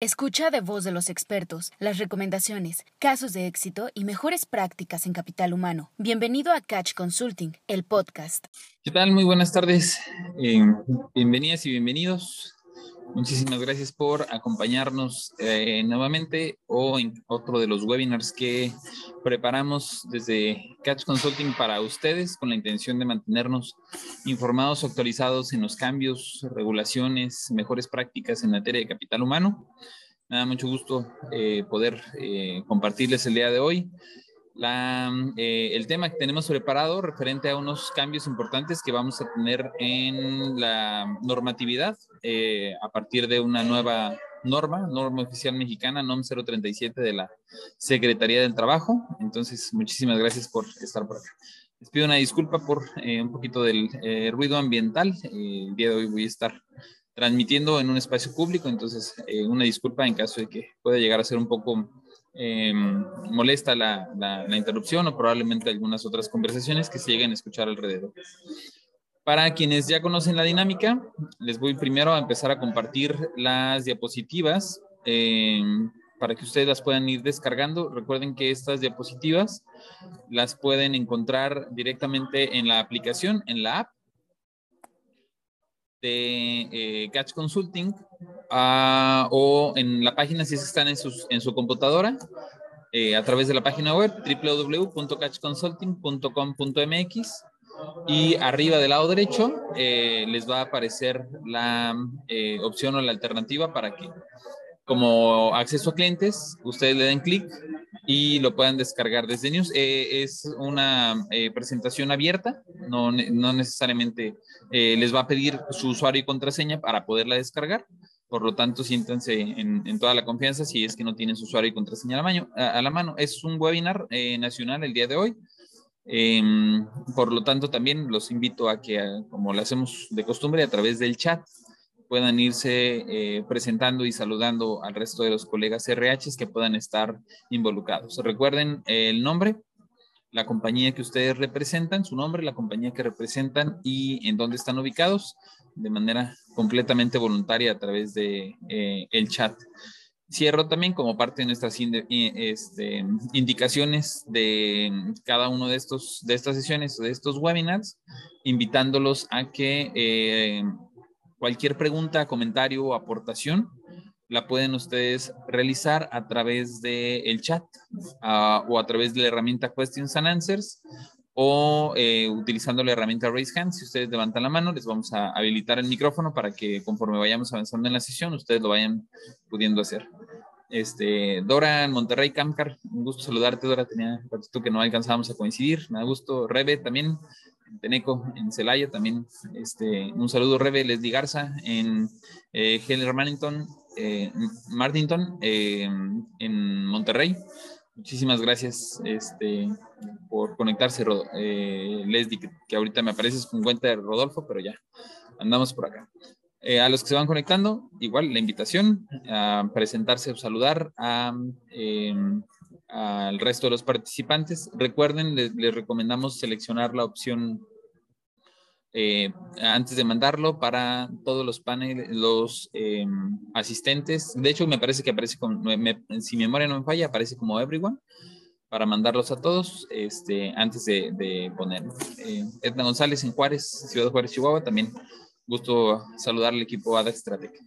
Escucha de voz de los expertos las recomendaciones, casos de éxito y mejores prácticas en capital humano. Bienvenido a Catch Consulting, el podcast. ¿Qué tal? Muy buenas tardes. Eh, bienvenidas y bienvenidos. Muchísimas gracias por acompañarnos eh, nuevamente o en otro de los webinars que preparamos desde Catch Consulting para ustedes con la intención de mantenernos informados, actualizados en los cambios, regulaciones, mejores prácticas en materia de capital humano. Me da mucho gusto eh, poder eh, compartirles el día de hoy la, eh, el tema que tenemos preparado referente a unos cambios importantes que vamos a tener en la normatividad eh, a partir de una nueva norma, norma oficial mexicana, NOM 037 de la Secretaría del Trabajo. Entonces, muchísimas gracias por estar por acá. Les pido una disculpa por eh, un poquito del ruido ambiental. el día de hoy voy a estar transmitiendo en un espacio público, entonces una disculpa en caso de que pueda llegar a ser un poco eh, molesta la, la, interrupción o probablemente algunas otras conversaciones que se lleguen a escuchar alrededor. Para quienes ya conocen la dinámica, les voy primero a empezar a compartir las diapositivas eh, para que ustedes las puedan ir descargando. Recuerden que estas diapositivas las pueden encontrar directamente en la aplicación, en la app de eh, Catch Consulting uh, o en la página si están en, sus, en su computadora eh, a través de la página web www.catchconsulting.com.mx y arriba del lado derecho eh, les va a aparecer la eh, opción o la alternativa para que como acceso a clientes ustedes le den clic y lo puedan descargar desde News. Eh, es una eh, presentación abierta, no, no necesariamente eh, les va a pedir su usuario y contraseña para poderla descargar. Por lo tanto, siéntanse en, en toda la confianza si es que no tienen su usuario y contraseña a la mano. Es un webinar nacional el día de hoy. Em, por lo tanto, también los invito a que, como lo hacemos de costumbre, a través del chat, puedan irse eh, presentando y saludando al resto de los colegas RH que puedan estar involucrados. Recuerden el nombre, la compañía que ustedes representan, su nombre, la compañía que representan y en dónde están ubicados de manera completamente voluntaria a través de eh, el chat. Cierro también como parte de nuestras este, indicaciones de cada uno de estos de estas sesiones, de estos webinars, invitándolos a que eh, Cualquier pregunta, comentario o aportación la pueden ustedes realizar a través del el chat uh, o a través de la herramienta Questions and Answers o eh, utilizando la herramienta Raise Hand. Si ustedes levantan la mano, les vamos a habilitar el micrófono para que conforme vayamos avanzando en la sesión, ustedes lo vayan pudiendo hacer. Este, Dora en Monterrey, Camcar, un gusto saludarte, Dora. Tenía tú que no alcanzábamos a coincidir. Me da gusto. Rebe también, en Teneco, en Celaya también. Este, un saludo, Rebe Leslie Garza, en eh, Heller Martington, eh, eh, en Monterrey. Muchísimas gracias este, por conectarse, eh, Leslie, que, ahorita me apareces con cuenta de Rodolfo, pero ya andamos por acá. Eh, a los que se van conectando, igual la invitación a presentarse o saludar a, em, al resto de los participantes. Recuerden, les, recomendamos seleccionar la opción eh, antes de mandarlo para todos los paneles, los em, asistentes. De hecho, me parece que aparece con, si mi memoria no me falla, aparece como everyone para mandarlos a todos este, antes de, de ponerlo. Eh, Edna González en Juárez, Ciudad de Juárez, Chihuahua, también gusto saludar al equipo ADA Stratec.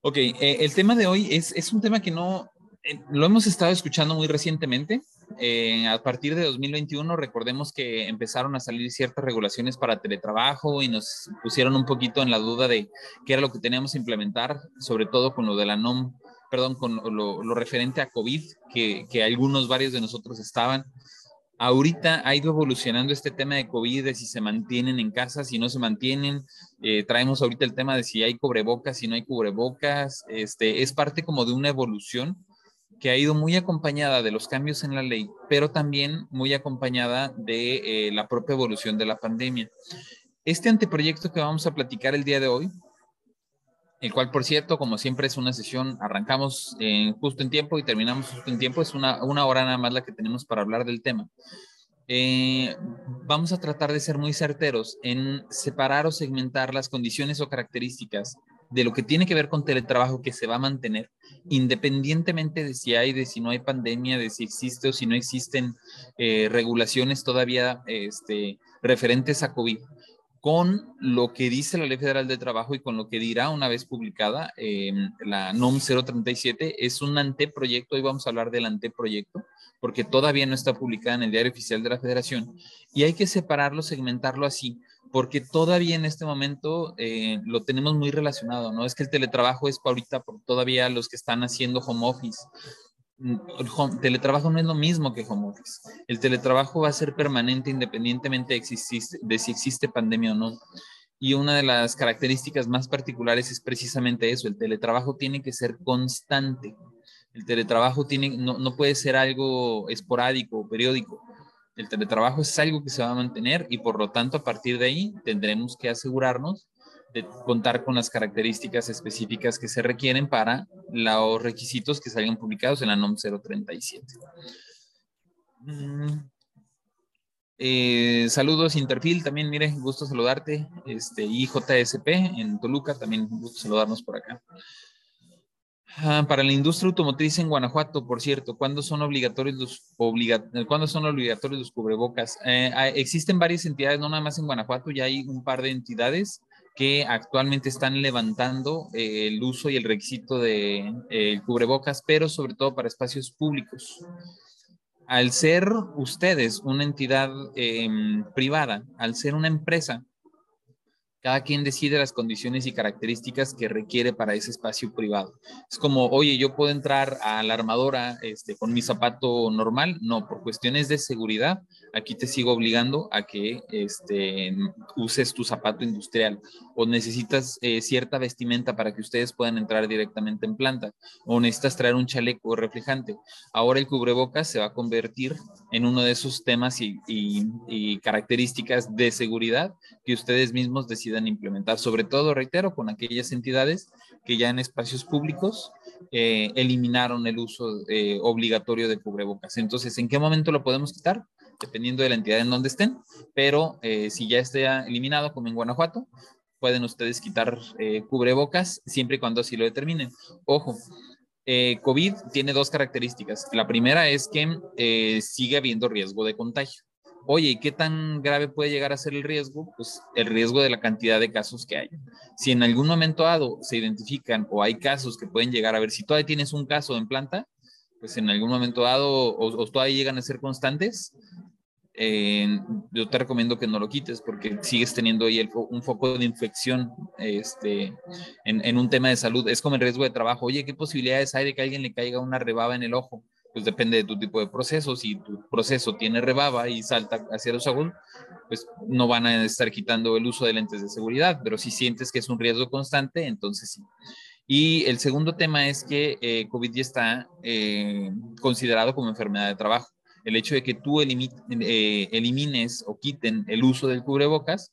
Ok, eh, el tema de hoy es, es un tema que no, eh, lo hemos estado escuchando muy recientemente. Eh, a partir de 2021, recordemos que empezaron a salir ciertas regulaciones para teletrabajo y nos pusieron un poquito en la duda de qué era lo que teníamos que implementar, sobre todo con lo de la NOM, perdón, con lo, lo referente a COVID, que, que algunos, varios de nosotros estaban. Ahorita ha ido evolucionando este tema de COVID, de si se mantienen en casa, si no se mantienen. Eh, traemos ahorita el tema de si hay cubrebocas, si no hay cubrebocas. Este, es parte como de una evolución que ha ido muy acompañada de los cambios en la ley, pero también muy acompañada de eh, la propia evolución de la pandemia. Este anteproyecto que vamos a platicar el día de hoy el cual, por cierto, como siempre es una sesión, arrancamos justo en tiempo y terminamos justo en tiempo, es una, una hora nada más la que tenemos para hablar del tema. Eh, vamos a tratar de ser muy certeros en separar o segmentar las condiciones o características de lo que tiene que ver con teletrabajo que se va a mantener, independientemente de si hay, de si no hay pandemia, de si existe o si no existen eh, regulaciones todavía este, referentes a COVID, con lo que dice la Ley Federal de Trabajo y con lo que dirá una vez publicada la NOM 037, es un anteproyecto, hoy vamos a hablar del anteproyecto, porque todavía no está publicada en el Diario Oficial de la Federación, y hay que separarlo, segmentarlo así, porque todavía en este momento eh, lo tenemos muy relacionado, ¿no? Es que el teletrabajo es ahorita por todavía los que están haciendo home office. Mm, el teletrabajo no es lo mismo que home office. El teletrabajo va a ser permanente independientemente de, si existe pandemia o no. Y una de las características más particulares es precisamente eso, el teletrabajo tiene que ser constante. El teletrabajo no puede ser algo esporádico o periódico el teletrabajo es algo que se va a mantener y por lo tanto a partir de ahí tendremos que asegurarnos de contar con las características específicas que se requieren para los requisitos que salgan publicados en la NOM 037. Mm. Eh, saludos Interfil, también mire, gusto saludarte. Este, IJSP en Toluca, también gusto saludarnos por acá. Para la industria automotriz en Guanajuato, por cierto, ¿cuándo son obligatorios los, son obligatorios los cubrebocas? Eh, existen varias entidades, no nada más en Guanajuato, ya hay un par de entidades que actualmente están levantando eh, el uso y el requisito de eh, cubrebocas, pero sobre todo para espacios públicos. Al ser ustedes una entidad em, privada, al ser una empresa, cada quien decide las condiciones y características que requiere para ese espacio privado. Es como, oye, yo puedo entrar a la armadora este, con mi zapato normal. No, por cuestiones de seguridad, aquí te sigo obligando a que este, uses tu zapato industrial o necesitas eh, cierta vestimenta para que ustedes puedan entrar directamente en planta o necesitas traer un chaleco reflejante. Ahora el cubrebocas se va a convertir en uno de esos temas y, y características de seguridad que ustedes mismos implementar, sobre todo, reitero, con aquellas entidades que ya en espacios públicos eh, eliminaron el uso eh, obligatorio de cubrebocas. Entonces, ¿en qué momento lo podemos quitar? Dependiendo de la entidad en donde estén, pero eh, si ya esté eliminado, como en Guanajuato, pueden ustedes quitar cubrebocas siempre y cuando así lo determinen. Ojo, COVID tiene dos características. La primera es que sigue habiendo riesgo de contagio. Oye, qué tan grave puede llegar a ser el riesgo? Pues el riesgo de la cantidad de casos que hay. Si en algún momento dado se identifican o hay casos que pueden llegar a ver, si todavía tienes un caso en planta, pues en algún momento dado o, todavía llegan a ser constantes, eh, yo te recomiendo que no lo quites porque sigues teniendo ahí un foco de infección este, en, en, un tema de salud. Es como el riesgo de trabajo. Oye, ¿qué posibilidades hay de que a alguien le caiga una rebaba en el ojo? Pues depende de tu tipo de proceso. Si tu proceso tiene rebaba y salta hacia los ojos, pues no van a estar quitando el uso de lentes de seguridad, pero si sientes que es un riesgo constante, entonces sí. Y el segundo tema es que eh, COVID ya está eh, considerado como enfermedad de trabajo. El hecho de que tú eh, elimines o quiten el uso del cubrebocas,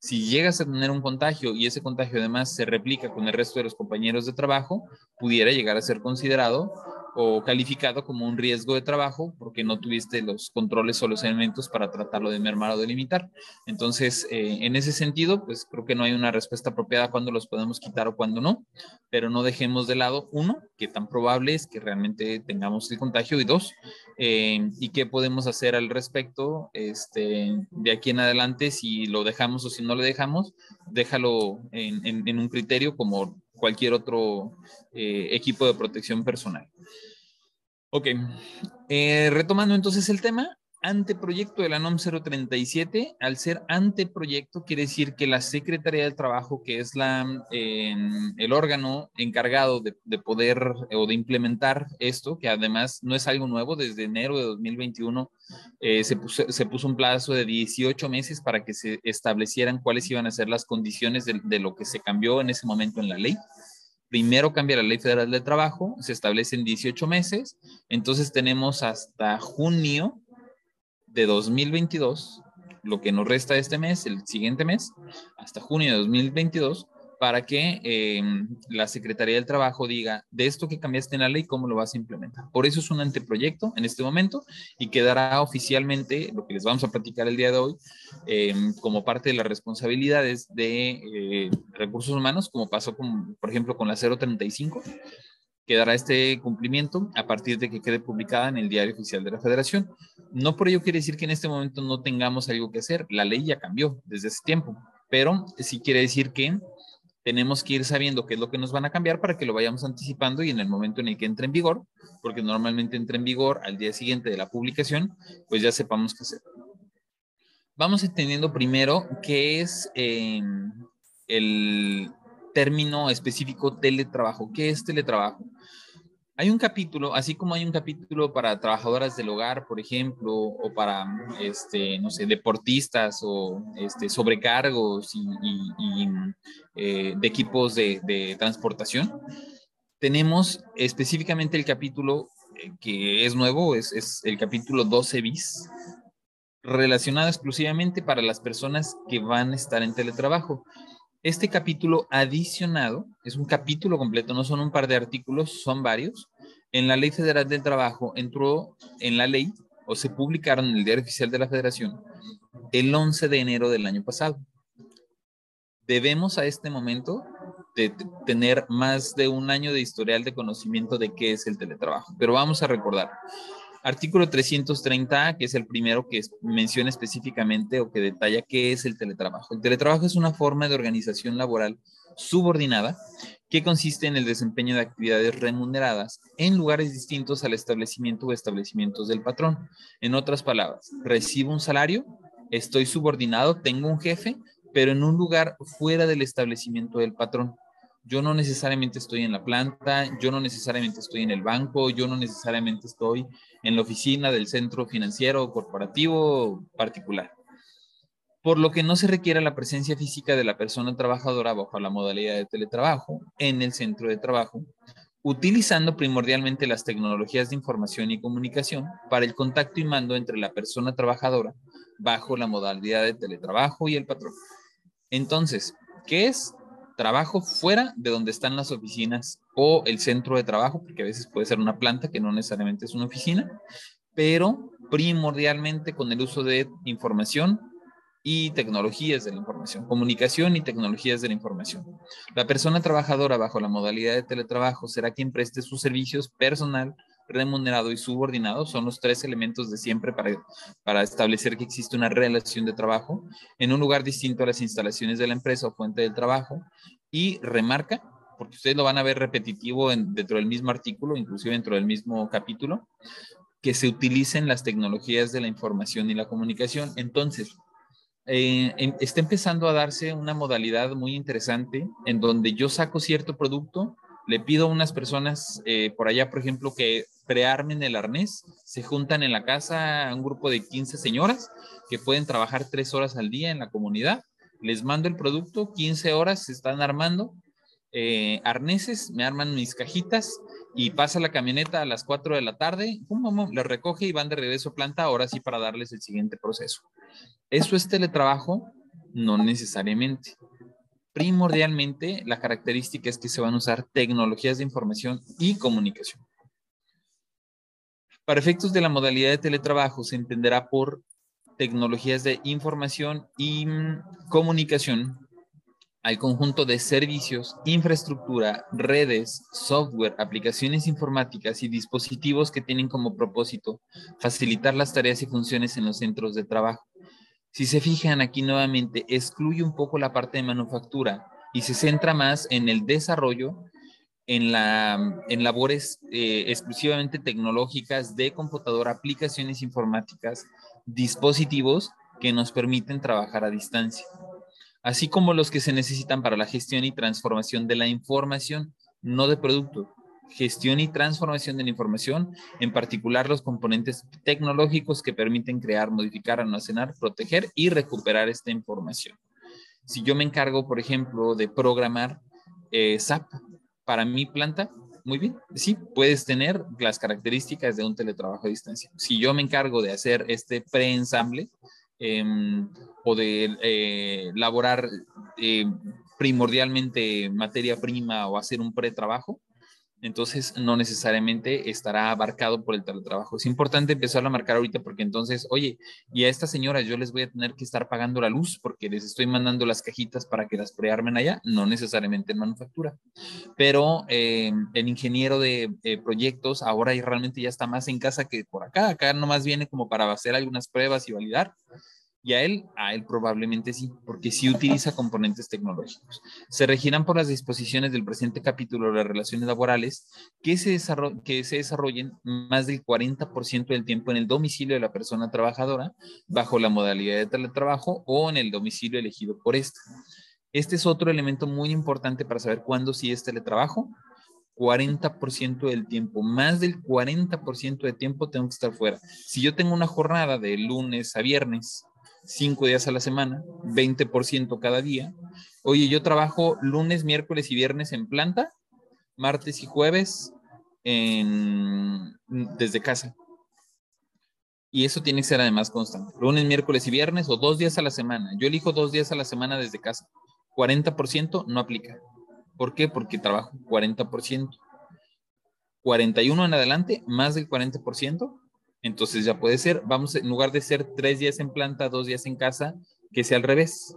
si llegas a tener un contagio y ese contagio además se replica con el resto de los compañeros de trabajo, pudiera llegar a ser considerado o calificado como un riesgo de trabajo porque no tuviste los controles o los elementos para tratarlo de mermar o de limitar. Entonces, eh, en ese sentido, pues creo que no hay una respuesta apropiada cuando los podemos quitar o cuando no, pero no dejemos de lado, uno, que tan probable es que realmente tengamos el contagio y dos, eh, y qué podemos hacer al respecto este, de aquí en adelante, si lo dejamos o si no lo dejamos, déjalo en, en un criterio como cualquier otro eh, equipo de protección personal. Ok, eh, retomando entonces el tema, anteproyecto de la NOM 037, al ser anteproyecto quiere decir que la Secretaría del Trabajo, que es la, el órgano encargado de, poder o de implementar esto, que además no es algo nuevo, desde enero de 2021 eh, se, puso, se, puso, un plazo de 18 meses para que se establecieran cuáles iban a ser las condiciones de, de lo que se cambió en ese momento en la ley. Primero cambia la Ley Federal del Trabajo, se establece en 18 meses, entonces tenemos hasta junio de 2022, lo que nos resta este mes, el siguiente mes, hasta junio de 2022, para que eh, la Secretaría del Trabajo diga de esto que cambiaste en la ley, cómo lo vas a implementar. Por eso es un anteproyecto en este momento y quedará oficialmente, lo que les vamos a platicar el día de hoy, eh, como parte de las responsabilidades de eh, recursos humanos, como pasó, con, por ejemplo, con la 035, quedará este cumplimiento a partir de que quede publicada en el Diario Oficial de la Federación. No por ello quiere decir que en este momento no tengamos algo que hacer. La ley ya cambió desde ese tiempo, pero sí quiere decir que tenemos que ir sabiendo qué es lo que nos van a cambiar para que lo vayamos anticipando y en el momento en el que entre en vigor, porque normalmente entra en vigor al día siguiente de la publicación, pues ya sepamos qué hacer. Vamos entendiendo primero qué es eh, el término específico teletrabajo. ¿Qué es teletrabajo? Hay un capítulo, así como hay un capítulo para trabajadoras del hogar, por ejemplo, o para, este, no sé, deportistas o este, sobrecargos y, eh, de equipos de, transportación, tenemos específicamente el capítulo eh, que es nuevo, es, es el capítulo 12 bis, relacionado exclusivamente para las personas que van a estar en teletrabajo. Este capítulo adicionado, es un capítulo completo, no son un par de artículos, son varios. En la Ley Federal del Trabajo entró en la ley o se publicaron en el Diario Oficial de la Federación el 11 de enero del año pasado. Debemos a este momento de tener más de un año de historial de conocimiento de qué es el teletrabajo, pero vamos a recordar. Artículo 330, que es el primero que menciona específicamente o que detalla qué es el teletrabajo. El teletrabajo es una forma de organización laboral subordinada que consiste en el desempeño de actividades remuneradas en lugares distintos al establecimiento o establecimientos del patrón. En otras palabras, recibo un salario, estoy subordinado, tengo un jefe, pero en un lugar fuera del establecimiento del patrón yo no necesariamente estoy en la planta, yo no necesariamente estoy en el banco, yo no necesariamente estoy en la oficina del centro financiero corporativo particular. Por lo que no se requiere la presencia física de la persona trabajadora bajo la modalidad de teletrabajo en el centro de trabajo, utilizando primordialmente las tecnologías de información y comunicación para el contacto y mando entre la persona trabajadora bajo la modalidad de teletrabajo y el patrón. Entonces, ¿qué es? Trabajo fuera de donde están las oficinas o el centro de trabajo, porque a veces puede ser una planta que no necesariamente es una oficina, pero primordialmente con el uso de información y tecnologías de la información, comunicación y tecnologías de la información. La persona trabajadora bajo la modalidad de teletrabajo será quien preste sus servicios personal, remunerado y subordinado. Son los tres elementos de siempre para, para establecer que existe una relación de trabajo en un lugar distinto a las instalaciones de la empresa o fuente del trabajo. Y remarca, porque ustedes lo van a ver repetitivo dentro del mismo artículo, inclusive dentro del mismo capítulo, que se utilicen las tecnologías de la información y la comunicación. Entonces, eh, em, está empezando a darse una modalidad muy interesante en donde yo saco cierto producto, le pido a unas personas eh, por allá, por ejemplo, que prearmen el arnés, se juntan en la casa un grupo de 15 señoras que pueden trabajar tres horas al día en la comunidad, les mando el producto, 15 horas se están armando eh, arneses, me arman mis cajitas y pasa la camioneta a las 4 de la tarde, pum, les recoge y van de regreso a planta, ahora sí para darles el siguiente proceso. ¿Eso es teletrabajo? No necesariamente primordialmente la característica es que se van a usar tecnologías de información y comunicación. Para efectos de la modalidad de teletrabajo se entenderá por tecnologías de información y mm, comunicación al conjunto de servicios, infraestructura, redes, software, aplicaciones informáticas y dispositivos que tienen como propósito facilitar las tareas y funciones en los centros de trabajo. Si se fijan aquí nuevamente, excluye un poco la parte de manufactura y se centra más en el desarrollo, en, la, en labores eh, exclusivamente tecnológicas de computadora, aplicaciones informáticas, dispositivos que nos permiten trabajar a distancia, así como los que se necesitan para la gestión y transformación de la información, no de producto, gestión y transformación de la información, en particular los componentes tecnológicos que permiten crear, modificar, almacenar, proteger y recuperar esta información. Si yo me encargo, por ejemplo, de programar eh, SAP para mi planta, muy bien, sí, puedes tener las características de un teletrabajo a distancia. Si yo me encargo de hacer este preensamble eh, o de eh, elaborar eh, primordialmente materia prima o hacer un pretrabajo, entonces no necesariamente estará abarcado por el teletrabajo. Es importante empezarlo a marcar ahorita porque entonces, oye, y a estas señoras yo les voy a tener que estar pagando la luz porque les estoy mandando las cajitas para que las prearmen allá, no necesariamente en manufactura. Pero eh, el ingeniero de eh, proyectos ahora realmente ya está más en casa que por acá. Acá nomás viene como para hacer algunas pruebas y validar y a él, a él probablemente sí, porque sí utiliza componentes tecnológicos. Se regirán por las disposiciones del presente capítulo de las relaciones laborales que se, que se desarrollen más del 40% del tiempo en el domicilio de la persona trabajadora, bajo la modalidad de teletrabajo o en el domicilio elegido por esta. Este es otro elemento muy importante para saber cuándo sí es teletrabajo. 40% del tiempo, más del 40% de tiempo tengo que estar fuera. Si yo tengo una jornada de lunes a viernes cinco días a la semana, 20% cada día. Oye, yo trabajo lunes, miércoles y viernes en planta, martes y jueves desde casa. Y eso tiene que ser además constante. Lunes, miércoles y viernes o dos días a la semana. Yo elijo dos días a la semana desde casa. 40% no aplica. ¿Por qué? Porque trabajo 40%. 41 en adelante, más del 40%, entonces ya puede ser, vamos, en lugar de ser tres días en planta, dos días en casa, que sea al revés.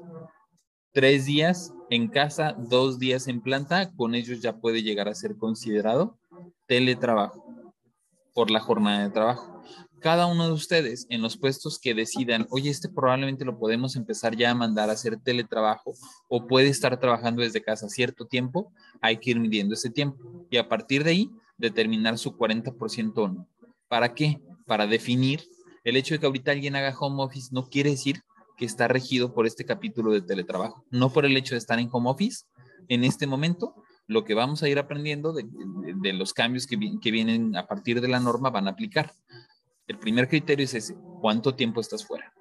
Tres días en casa, dos días en planta, con ellos ya puede llegar a ser considerado teletrabajo por la jornada de trabajo. Cada uno de ustedes en los puestos que decidan, oye, este probablemente lo podemos empezar ya a mandar a hacer teletrabajo o puede estar trabajando desde casa cierto tiempo, hay que ir midiendo ese tiempo y a partir de ahí determinar su 40% o no. ¿Para qué? para definir el hecho de que ahorita alguien haga home office no quiere decir que está regido por este capítulo de teletrabajo, no por el hecho de estar en home office en este momento. Lo que vamos a ir aprendiendo de, los cambios que, que, vienen a partir de la norma van a aplicar. El primer criterio es ese, ¿cuánto tiempo estás fuera?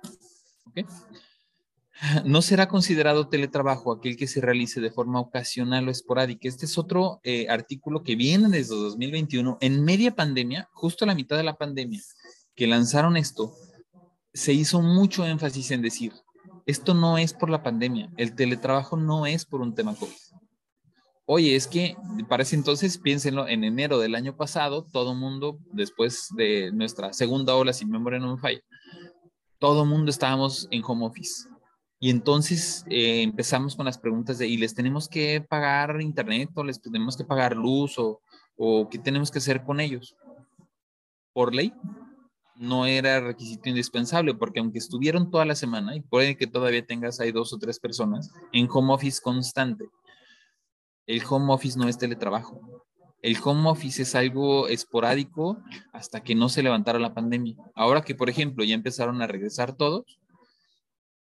No será considerado teletrabajo aquel que se realice de forma ocasional o esporádica. Este es otro eh, artículo que viene desde 2021, en media pandemia, justo a la mitad de la pandemia que lanzaron esto, se hizo mucho énfasis en decir, esto no es por la pandemia, el teletrabajo no es por un tema COVID. Oye, es que para ese entonces, piénsenlo, en enero del año pasado, todo mundo, después de nuestra segunda ola, si memoria no me falla, todo mundo estábamos en home office. Y entonces eh, empezamos con las preguntas de, ¿y les tenemos que pagar internet o les tenemos que pagar luz o, o qué tenemos que hacer con ellos? Por ley, no era requisito indispensable, porque aunque estuvieron toda la semana, y puede que todavía tengas ahí dos o tres personas en home office constante, el home office no es teletrabajo. El home office es algo esporádico hasta que no se levantara la pandemia. Ahora que, por ejemplo, ya empezaron a regresar todos,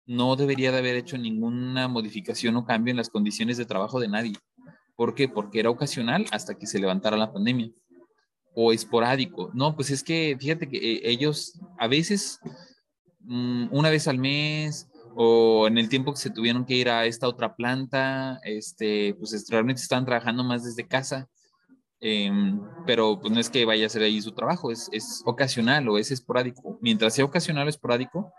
no debería de haber hecho ninguna modificación o cambio en las condiciones de trabajo de nadie. ¿Por qué? Porque era ocasional hasta que se levantara la pandemia o esporádico. No, pues es que fíjate que eh, ellos a veces mm, una vez al mes o en el tiempo que se tuvieron que ir a esta otra planta, este, pues realmente están trabajando más desde casa. Em, pero pues no es que vaya a ser ahí su trabajo, es, es ocasional o es esporádico. Mientras sea ocasional o esporádico,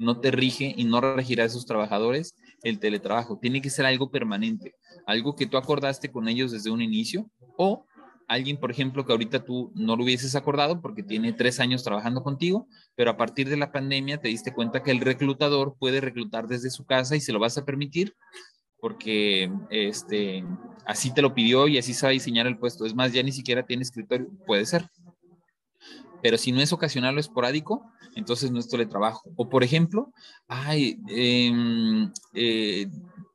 no te rige y no regirá a esos trabajadores el teletrabajo. Tiene que ser algo permanente, algo que tú acordaste con ellos desde un inicio o alguien, por ejemplo, que ahorita tú no lo hubieses acordado porque tiene tres años trabajando contigo, pero a partir de la pandemia te diste cuenta que el reclutador puede reclutar desde su casa y se lo vas a permitir porque este, así te lo pidió y así a diseñar el puesto. Es más, ya ni siquiera tiene escritorio, puede ser. Pero si no es ocasional o esporádico, entonces no es teletrabajo. O por ejemplo, ay, em, eh,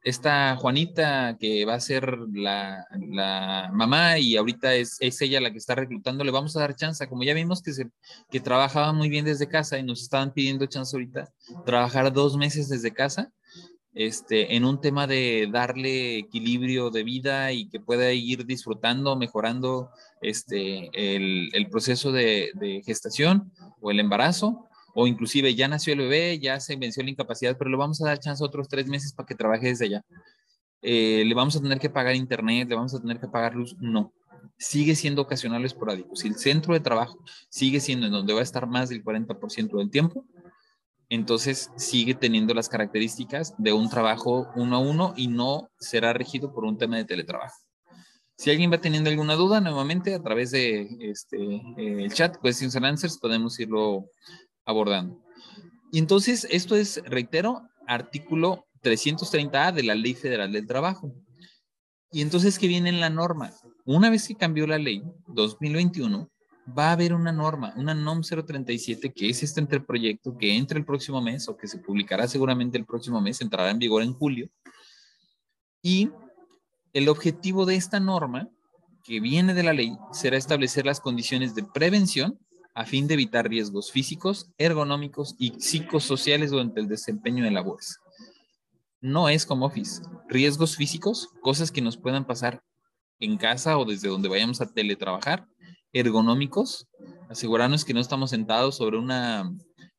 esta Juanita que va a ser la, mamá y ahorita es, ella la que está reclutando, le vamos a dar chance, como ya vimos que, se, que trabajaba muy bien desde casa y nos estaban pidiendo chance ahorita, trabajar dos meses desde casa, este, en un tema de darle equilibrio de vida y que pueda ir disfrutando, mejorando este, el, el proceso de, de gestación o el embarazo o inclusive ya nació el bebé, ya se venció la incapacidad, pero le vamos a dar chance otros tres meses para que trabaje desde allá. Eh, le vamos a tener que pagar internet, le vamos a tener que pagar luz, no. Sigue siendo ocasional o esporádico. Si el centro de trabajo sigue siendo en donde va a estar más del 40% del tiempo, entonces sigue teniendo las características de un trabajo uno a uno y no será regido por un tema de teletrabajo. Si alguien va teniendo alguna duda, nuevamente a través de este, eh, el chat, questions and answers, podemos irlo abordando. Y entonces, esto es, reitero, artículo 330A de la Ley Federal del Trabajo. Y entonces, ¿qué viene en la norma? Una vez que cambió la ley 2021, va a haber una norma, una NOM 037, que es este proyecto que entra el próximo mes o que se publicará seguramente el próximo mes, entrará en vigor en julio. Y el objetivo de esta norma, que viene de la ley, será establecer las condiciones de prevención a fin de evitar riesgos físicos, ergonómicos y psicosociales durante el desempeño de labores. No es como Office. Riesgos físicos, cosas que nos puedan pasar en casa o desde donde vayamos a teletrabajar, ergonómicos, asegurarnos que no estamos sentados sobre una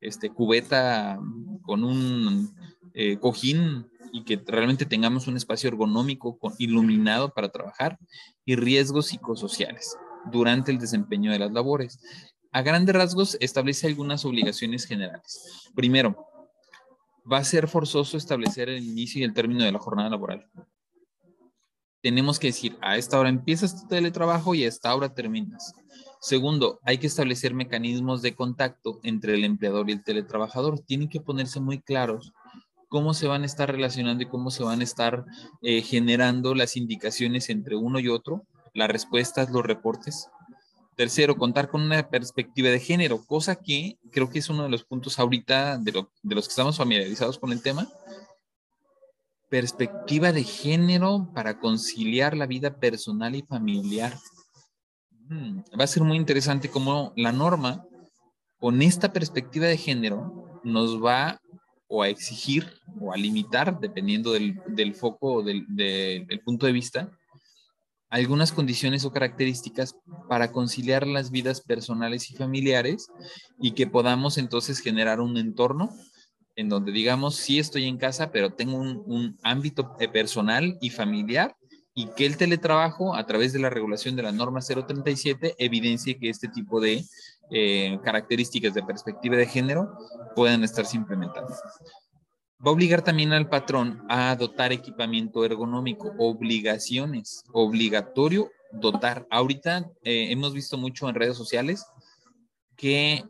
este, cubeta con un eh, cojín y que realmente tengamos un espacio ergonómico iluminado para trabajar y riesgos psicosociales durante el desempeño de las labores. A grandes rasgos establece algunas obligaciones generales. Primero, va a ser forzoso establecer el inicio y el término de la jornada laboral tenemos que decir, a esta hora empiezas tu teletrabajo y a esta hora terminas. Segundo, hay que establecer mecanismos de contacto entre el empleador y el teletrabajador. Tienen que ponerse muy claros cómo se van a estar relacionando y cómo se van a estar eh, generando las indicaciones entre uno y otro, las respuestas, los reportes. Tercero, contar con una perspectiva de género, cosa que creo que es uno de los puntos ahorita de, de los que estamos familiarizados con el tema, perspectiva de género para conciliar la vida personal y familiar. Mm, va a ser muy interesante cómo la norma, con esta perspectiva de género, nos va o a exigir o a limitar, dependiendo del, foco o del, del punto de vista, algunas condiciones o características para conciliar las vidas personales y familiares y que podamos entonces generar un entorno en donde digamos, sí estoy en casa, pero tengo un, ámbito eh, personal y familiar y que el teletrabajo, a través de la regulación de la norma 037, evidencie que este tipo de eh, características de perspectiva de género puedan estarse implementando. Va a obligar también al patrón a dotar equipamiento ergonómico, obligaciones, obligatorio dotar. Ahorita eh, hemos visto mucho en redes sociales que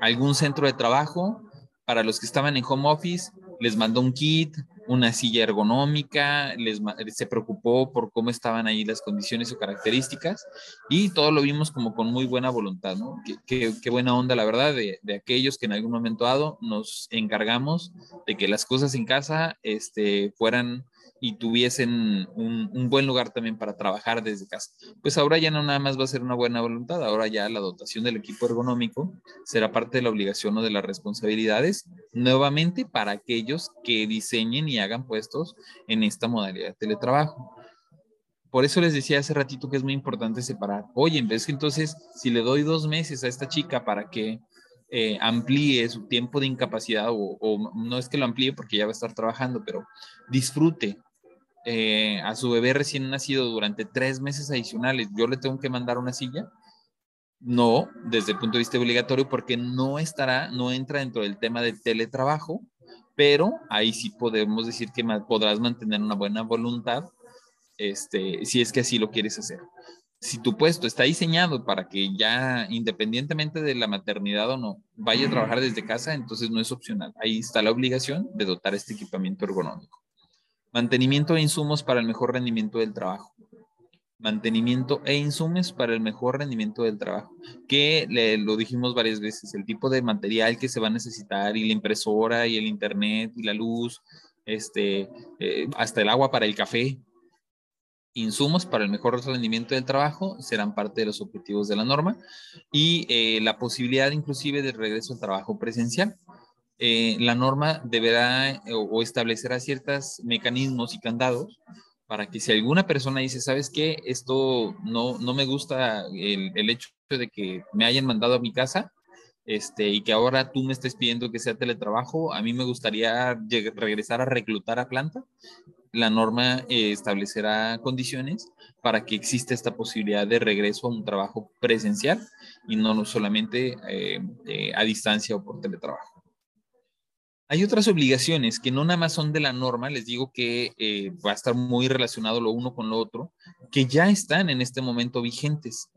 algún centro de trabajo para los que estaban en home office, les mandó un kit, una silla ergonómica, les, se preocupó por cómo estaban ahí las condiciones o características y todo lo vimos como con muy buena voluntad, ¿no? Qué, buena onda, la verdad, de, de, aquellos que en algún momento dado nos encargamos de que las cosas en casa este, fueran y tuviesen un, buen lugar también para trabajar desde casa. Pues ahora ya no nada más va a ser una buena voluntad, ahora ya la dotación del equipo ergonómico será parte de la obligación o de las responsabilidades nuevamente para aquellos que diseñen y hagan puestos en esta modalidad de teletrabajo. Por eso les decía hace ratito que es muy importante separar. Oye, en vez que entonces, si le doy dos meses a esta chica para que eh, amplíe su tiempo de incapacidad o, no es que lo amplíe porque ya va a estar trabajando, pero disfrute eh, a su bebé recién nacido durante tres meses adicionales, yo le tengo que mandar una silla. No, desde el punto de vista obligatorio, porque no estará, no entra dentro del tema del teletrabajo, pero ahí sí podemos decir que podrás mantener una buena voluntad, este, si es que así lo quieres hacer. Si tu puesto está diseñado para que ya, independientemente de la maternidad o no, vaya a trabajar desde casa, entonces no es opcional. Ahí está la obligación de dotar este equipamiento ergonómico. Mantenimiento e insumos para el mejor rendimiento del trabajo. Mantenimiento e insumos para el mejor rendimiento del trabajo. Que lo dijimos varias veces, el tipo de material que se va a necesitar y la impresora y el internet y la luz, este, eh, hasta el agua para el café. Insumos para el mejor rendimiento del trabajo serán parte de los objetivos de la norma y eh, la posibilidad inclusive de regreso al trabajo presencial. Eh, la norma deberá eh, o, establecerá ciertos mecanismos y candados para que si alguna persona dice, ¿sabes qué? Esto no, no me gusta el, el, hecho de que me hayan mandado a mi casa este, y que ahora tú me estés pidiendo que sea teletrabajo, a mí me gustaría regresar a reclutar a planta. La norma eh, establecerá condiciones para que exista esta posibilidad de regreso a un trabajo presencial y no solamente a distancia o por teletrabajo. Hay otras obligaciones que no nada más son de la norma, les digo que eh, va a estar muy relacionado lo uno con lo otro, que ya están en este momento vigentes.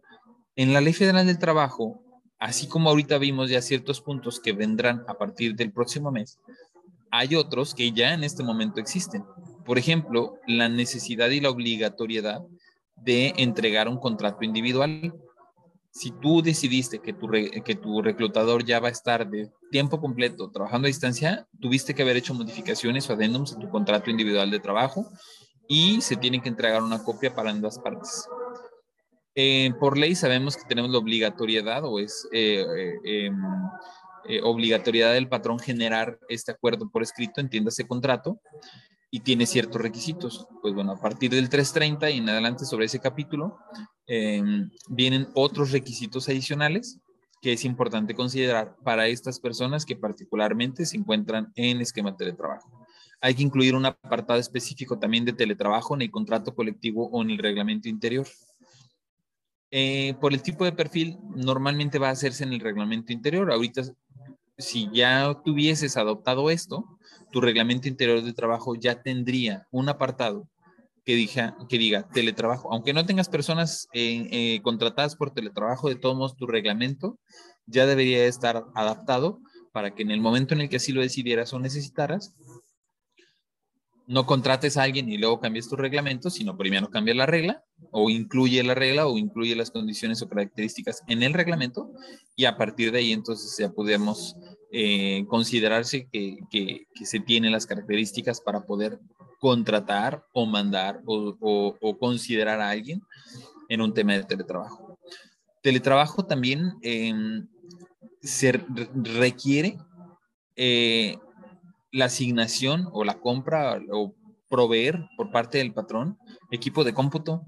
En la Ley Federal del Trabajo, así como ahorita vimos ya ciertos puntos que vendrán a partir del próximo mes, hay otros que ya en este momento existen. Por ejemplo, la necesidad y la obligatoriedad de entregar un contrato individual si tú decidiste que tu, que tu reclutador ya va a estar de tiempo completo trabajando a distancia, tuviste que haber hecho modificaciones o adendums a tu contrato individual de trabajo y se tiene que entregar una copia para ambas partes. Eh, por ley sabemos que tenemos la obligatoriedad o es eh, eh, em, obligatoriedad del patrón generar este acuerdo por escrito, entiéndase contrato, y tiene ciertos requisitos. Pues bueno, a partir del 330 y en adelante sobre ese capítulo, Em, vienen otros requisitos adicionales que es importante considerar para estas personas que particularmente se encuentran en esquema de teletrabajo. Hay que incluir un apartado específico también de teletrabajo en el contrato colectivo o en el reglamento interior. Eh, por el tipo de perfil, normalmente va a hacerse en el reglamento interior. Ahorita, si ya tuvieses adoptado esto, tu reglamento interior de trabajo ya tendría un apartado que diga, que teletrabajo. Aunque no tengas personas eh, contratadas por teletrabajo, de todos modos tu reglamento ya debería estar adaptado para que en el momento en el que así lo decidieras o necesitaras, no contrates a alguien y luego cambies tu reglamento, sino primero cambia la regla o incluye la regla o incluye las condiciones o características en el reglamento y a partir de ahí entonces ya podemos eh, considerarse que, que, que, se tienen las características para poder contratar o mandar o, considerar a alguien en un tema de teletrabajo. Teletrabajo también em, se requiere eh, la asignación o la compra o proveer por parte del patrón equipo de cómputo,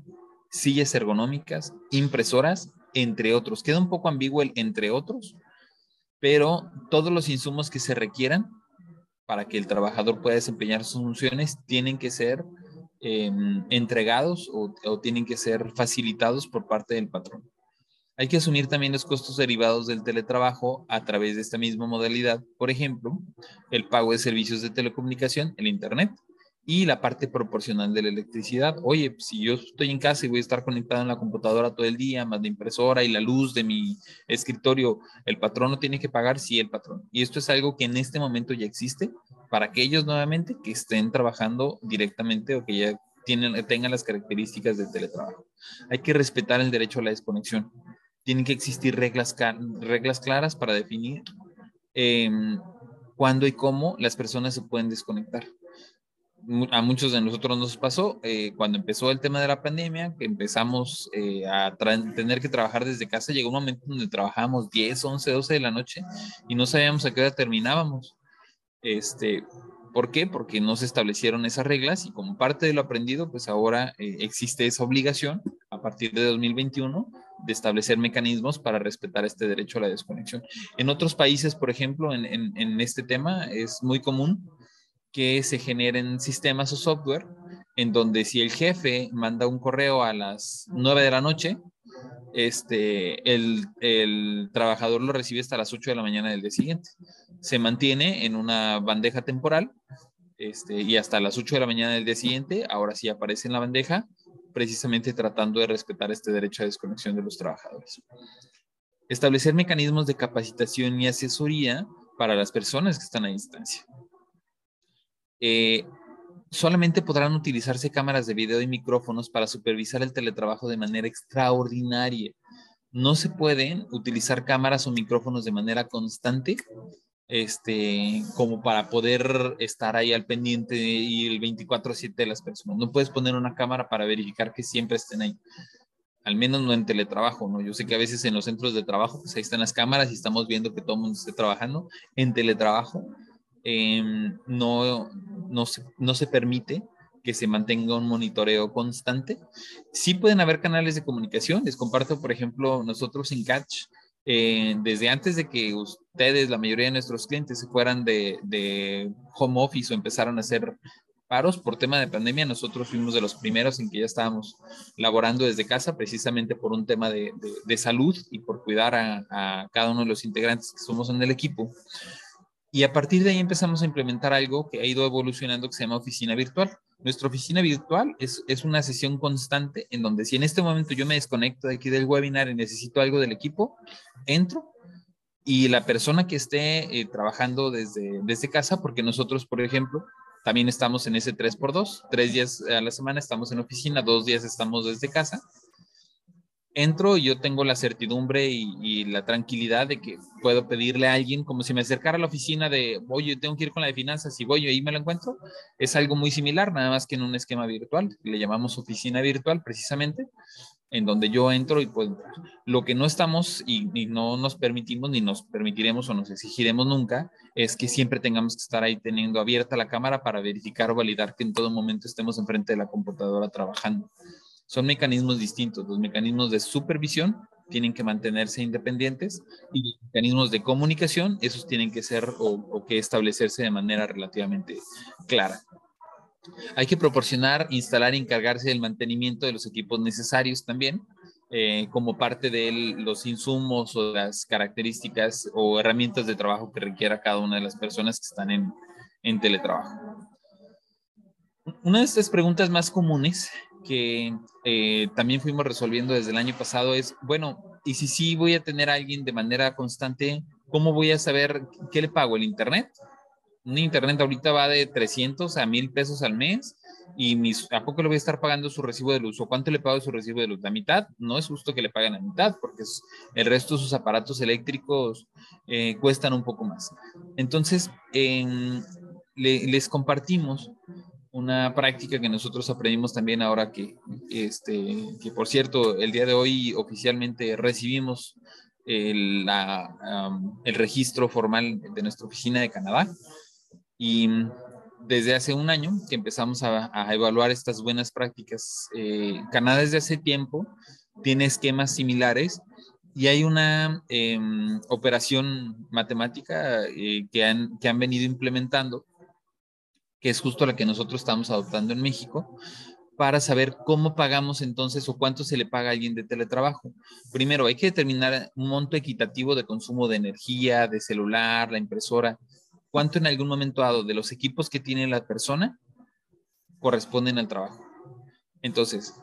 sillas ergonómicas, impresoras, entre otros. Queda un poco ambiguo el entre otros, pero todos los insumos que se requieran para que el trabajador pueda desempeñar sus funciones tienen que ser em, entregados o, tienen que ser facilitados por parte del patrón. Hay que asumir también los costos derivados del teletrabajo a través de esta misma modalidad, por ejemplo, el pago de servicios de telecomunicación, el Internet, y la parte proporcional de la electricidad. Oye, si yo estoy en casa y voy a estar conectado en la computadora todo el día, más la impresora y la luz de mi escritorio, ¿el patrón no tiene que pagar? Sí, el patrón. Y esto es algo que en este momento ya existe para aquellos nuevamente que estén trabajando directamente o que ya tienen, tengan las características del teletrabajo. Hay que respetar el derecho a la desconexión. Tienen que existir reglas, reglas claras para definir eh, cuándo y cómo las personas se pueden desconectar a muchos de nosotros nos pasó eh, cuando empezó el tema de la pandemia, que empezamos eh, a tener que trabajar desde casa, llegó un momento donde trabajábamos 10, 11, 12 de la noche y no sabíamos a qué hora terminábamos. Este, ¿Por qué? Porque no se establecieron esas reglas y como parte de lo aprendido, pues ahora eh, existe esa obligación a partir de 2021 de establecer mecanismos para respetar este derecho a la desconexión. En otros países, por ejemplo, en, en, en este tema es muy común que se generen sistemas o software en donde si el jefe manda un correo a las 9 de la noche, este, el, el, trabajador lo recibe hasta las 8 de la mañana del día siguiente. Se mantiene en una bandeja temporal este, y hasta las 8 de la mañana del día siguiente, ahora sí aparece en la bandeja, precisamente tratando de respetar este derecho a desconexión de los trabajadores. Establecer mecanismos de capacitación y asesoría para las personas que están a distancia. Eh, solamente podrán utilizarse cámaras de video y micrófonos para supervisar el teletrabajo de manera extraordinaria. No se pueden utilizar cámaras o micrófonos de manera constante, este, como para poder estar ahí al pendiente y el 24/7 de las personas. No puedes poner una cámara para verificar que siempre estén ahí. Al menos no en teletrabajo, ¿no? Yo sé que a veces en los centros de trabajo, pues ahí están las cámaras y estamos viendo que todo el mundo esté trabajando. En teletrabajo, Em, no, no, se, no se permite que se mantenga un monitoreo constante. Sí pueden haber canales de comunicación. Les comparto, por ejemplo, nosotros en Catch, eh, desde antes de que ustedes, la mayoría de nuestros clientes, se fueran de, de, home office o empezaron a hacer paros por tema de pandemia, nosotros fuimos de los primeros en que ya estábamos laborando desde casa, precisamente por un tema de, de, salud y por cuidar a, a, cada uno de los integrantes que somos en el equipo Y a partir de ahí empezamos a implementar algo que ha ido evolucionando que se llama oficina virtual. Nuestra oficina virtual es, es una sesión constante en donde si en este momento yo me desconecto de aquí del webinar y necesito algo del equipo, entro y la persona que esté eh, trabajando desde, desde casa, porque nosotros, por ejemplo, también estamos en ese 3x2, tres días a la semana estamos en oficina, dos días estamos desde casa entro y yo tengo la certidumbre y, la tranquilidad de que puedo pedirle a alguien, como si me acercara a la oficina de, oye, tengo que ir con la de finanzas y voy y ahí me lo encuentro. Es algo muy similar, nada más que en un esquema virtual. Le llamamos oficina virtual precisamente, en donde yo entro y pues lo que no estamos y, y no nos permitimos ni nos permitiremos o nos exigiremos nunca es que siempre tengamos que estar ahí teniendo abierta la cámara para verificar o validar que en todo momento estemos enfrente de la computadora trabajando son mecanismos distintos. Los mecanismos de supervisión tienen que mantenerse independientes y los mecanismos de comunicación, esos tienen que ser o, que establecerse de manera relativamente clara. Hay que proporcionar, instalar y encargarse del mantenimiento de los equipos necesarios también, eh, como parte de los insumos o las características o herramientas de trabajo que requiera cada una de las personas que están en, en teletrabajo. Una de estas preguntas más comunes que eh, también fuimos resolviendo desde el año pasado es, bueno, y si sí voy a tener a alguien de manera constante, ¿cómo voy a saber qué le pago? ¿El Internet? Un Internet ahorita va de 300 a 1000 pesos al mes y mis, ¿a poco le voy a estar pagando su recibo de luz? ¿O cuánto le pago su recibo de luz? ¿La mitad? No es justo que le paguen la mitad porque el resto de sus aparatos eléctricos eh, cuestan un poco más. Entonces, les compartimos una práctica que nosotros aprendimos también ahora que, este, que por cierto, el día de hoy oficialmente recibimos el, el registro formal de nuestra oficina de Canadá y desde hace un año que empezamos a, evaluar estas buenas prácticas. Eh, Canadá desde hace tiempo tiene esquemas similares y hay una em, operación matemática eh, que, han, que han venido implementando que es justo la que nosotros estamos adoptando en México, para saber cómo pagamos entonces o cuánto se le paga a alguien de teletrabajo. Primero, hay que determinar un monto equitativo de consumo de energía, de celular, la impresora, cuánto en algún momento dado de los equipos que tiene la persona corresponden al trabajo. Entonces,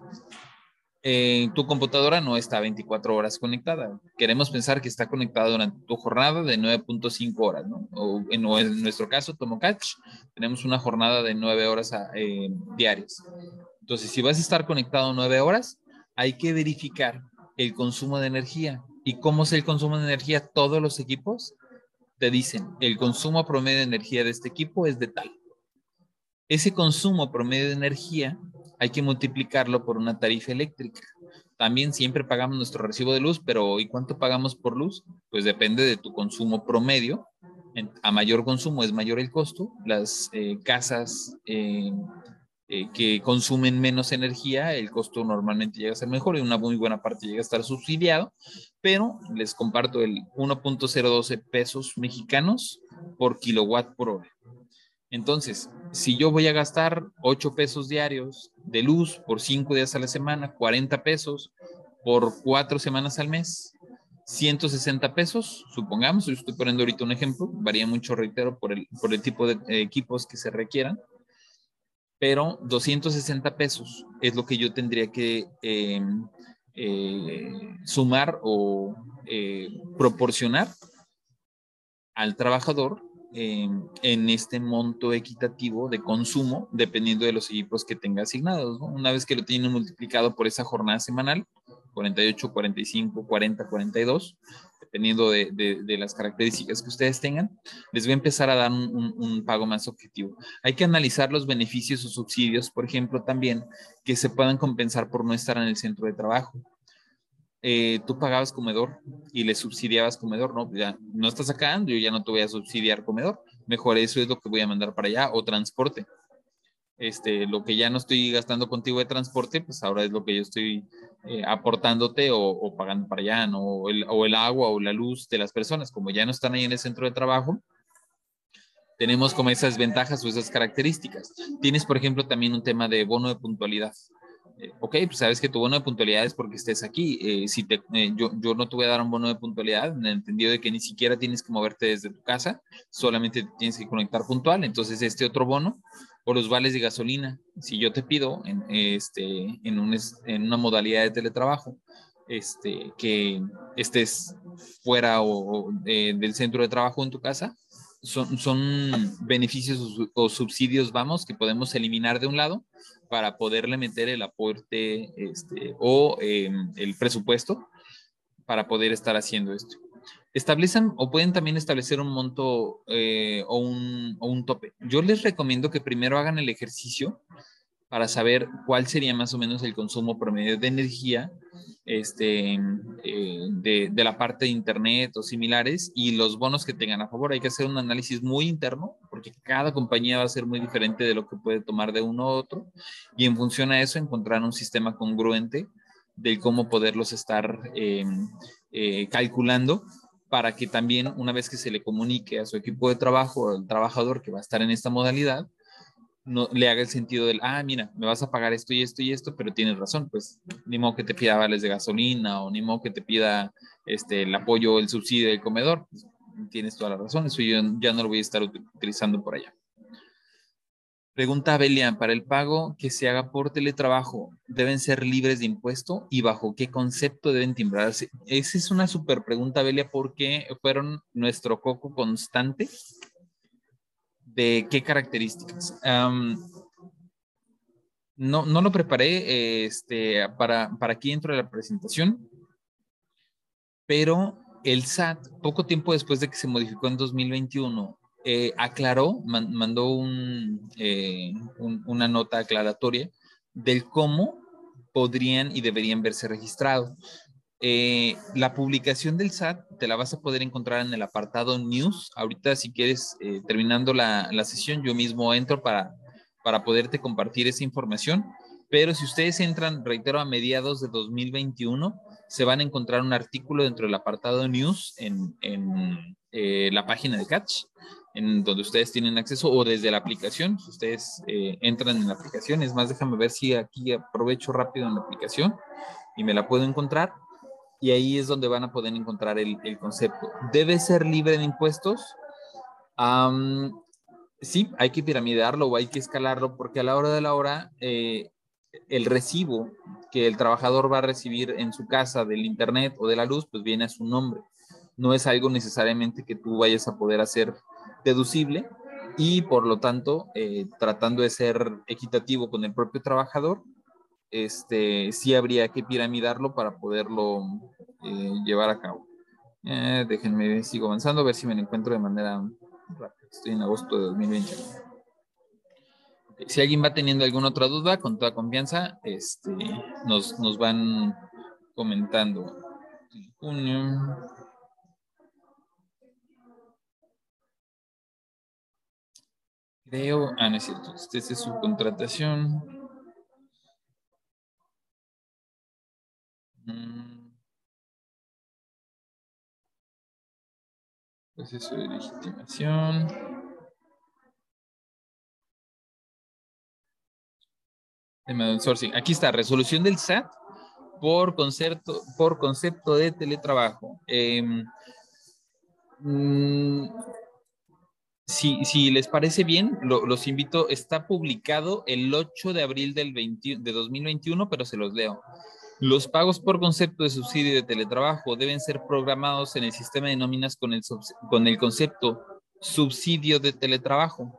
eh, tu computadora no está 24 horas conectada. Queremos pensar que está conectada durante tu jornada de 9.5 horas, ¿no? O en, nuestro caso, Tomocatch, tenemos una jornada de 9 horas eh, diarias. Entonces, si vas a estar conectado 9 horas, hay que verificar el consumo de energía. ¿Y cómo es el consumo de energía? Todos los equipos te dicen, el consumo promedio de energía de este equipo es de tal. Ese consumo promedio de energía hay que multiplicarlo por una tarifa eléctrica. También siempre pagamos nuestro recibo de luz, pero ¿y cuánto pagamos por luz? Pues depende de tu consumo promedio. a mayor consumo es mayor el costo. Las eh, casas eh, eh, que consumen menos energía, el costo normalmente llega a ser mejor y una muy buena parte llega a estar subsidiado, pero les comparto el 1.012 pesos mexicanos por kilowatt por hora. Entonces, si yo voy a gastar 8 pesos diarios de luz por 5 días a la semana, 40 pesos por 4 semanas al mes, 160 pesos, supongamos, yo estoy poniendo ahorita un ejemplo, varía mucho, reitero, por el, tipo de eh, equipos que se requieran, pero 260 pesos es lo que yo tendría que em, eh, sumar o eh, proporcionar al trabajador en este monto equitativo de consumo, dependiendo de los equipos que tenga asignados. Una vez que lo tienen multiplicado por esa jornada semanal, 48, 45, 40, 42, dependiendo de, de, las características que ustedes tengan, les voy a empezar a dar un, pago más objetivo. Hay que analizar los beneficios o subsidios, por ejemplo, también que se puedan compensar por no estar en el centro de trabajo. Eh, tú pagabas comedor y le subsidiabas comedor, ¿no? Ya no estás acá, yo ya no te voy a subsidiar comedor, mejor eso es lo que voy a mandar para allá, o transporte. Este, lo que ya no estoy gastando contigo de transporte, pues ahora es lo que yo estoy eh, aportándote o, pagando para allá, ¿no? O el, o el agua o la luz de las personas, como ya no están ahí en el centro de trabajo, tenemos como esas ventajas o esas características. Tienes, por ejemplo, también un tema de bono de puntualidad eh, ok, pues sabes que tu bono de puntualidad es porque estés aquí. Eh, si te, eh, yo, yo no te voy a dar un bono de puntualidad en el entendido de que ni siquiera tienes que moverte desde tu casa, solamente tienes que conectar puntual. Entonces, este otro bono o los vales de gasolina, si yo te pido en, este, en, un, en una modalidad de teletrabajo, este, que estés fuera o, del centro de trabajo en tu casa, son, son beneficios o subsidios, vamos, que podemos eliminar de un lado para poderle meter el aporte este, o em, el presupuesto para poder estar haciendo esto. Establecen o pueden también establecer un monto eh, o, un, o un tope. Yo les recomiendo que primero hagan el ejercicio para saber cuál sería más o menos el consumo promedio de energía este, eh, de, la parte de Internet o similares y los bonos que tengan a favor. Hay que hacer un análisis muy interno porque cada compañía va a ser muy diferente de lo que puede tomar de uno a otro y en función a eso encontrar un sistema congruente de cómo poderlos estar eh, eh, calculando para que también una vez que se le comunique a su equipo de trabajo, al trabajador que va a estar en esta modalidad, no le haga el sentido del, ah, mira, me vas a pagar esto y esto y esto, pero tienes razón, pues ni modo que te pida vales de gasolina o ni modo que te pida este, el apoyo el subsidio del comedor. Tienes toda la razón, eso yo ya no lo voy a estar utilizando por allá. Pregunta Belia, para el pago que se haga por teletrabajo, ¿deben ser libres de impuesto y bajo qué concepto deben timbrarse? Esa es una súper pregunta, Belia, porque fueron nuestro coco constante ¿De qué características? no, no lo preparé este, para, para aquí dentro de la presentación, pero el SAT, poco tiempo después de que se modificó en 2021, eh, aclaró, mandó eh, un, una nota aclaratoria del cómo podrían y deberían verse registrados. Eh, la publicación del SAT te la vas a poder encontrar en el apartado News. Ahorita, si quieres, eh, terminando la, la, sesión, yo mismo entro para, para poderte compartir esa información. Pero si ustedes entran, reitero, a mediados de 2021, se van a encontrar un artículo dentro del apartado News en, en eh, la página de Catch, en donde ustedes tienen acceso o desde la aplicación. Si ustedes entran en la aplicación, es más, déjame ver si aquí aprovecho rápido en la aplicación y me la puedo encontrar y ahí es donde van a poder encontrar el, concepto. ¿Debe ser libre de impuestos? sí, hay que piramidarlo o hay que escalarlo porque a la hora de la hora eh, el recibo que el trabajador va a recibir en su casa del internet o de la luz, pues viene a su nombre. No es algo necesariamente que tú vayas a poder hacer deducible y por lo tanto, eh, tratando de ser equitativo con el propio trabajador, este, sí habría que piramidarlo para poderlo eh, llevar a cabo. Eh, déjenme, sigo avanzando, a ver si me lo encuentro de manera rápida. Estoy en agosto de 2020. Si alguien va teniendo alguna otra duda, con toda confianza, este, nos, nos van comentando. Junio. Creo, ah, no es cierto, este es su contratación. Mm. Proceso de legitimación. Aquí está, resolución del SAT por concepto, por concepto de teletrabajo. Em, mm, si, les parece bien, los invito, está publicado el 8 de abril del de 2021, pero se los leo. Los pagos por concepto de subsidio de teletrabajo deben ser programados en el sistema de nóminas con el, con el concepto subsidio de teletrabajo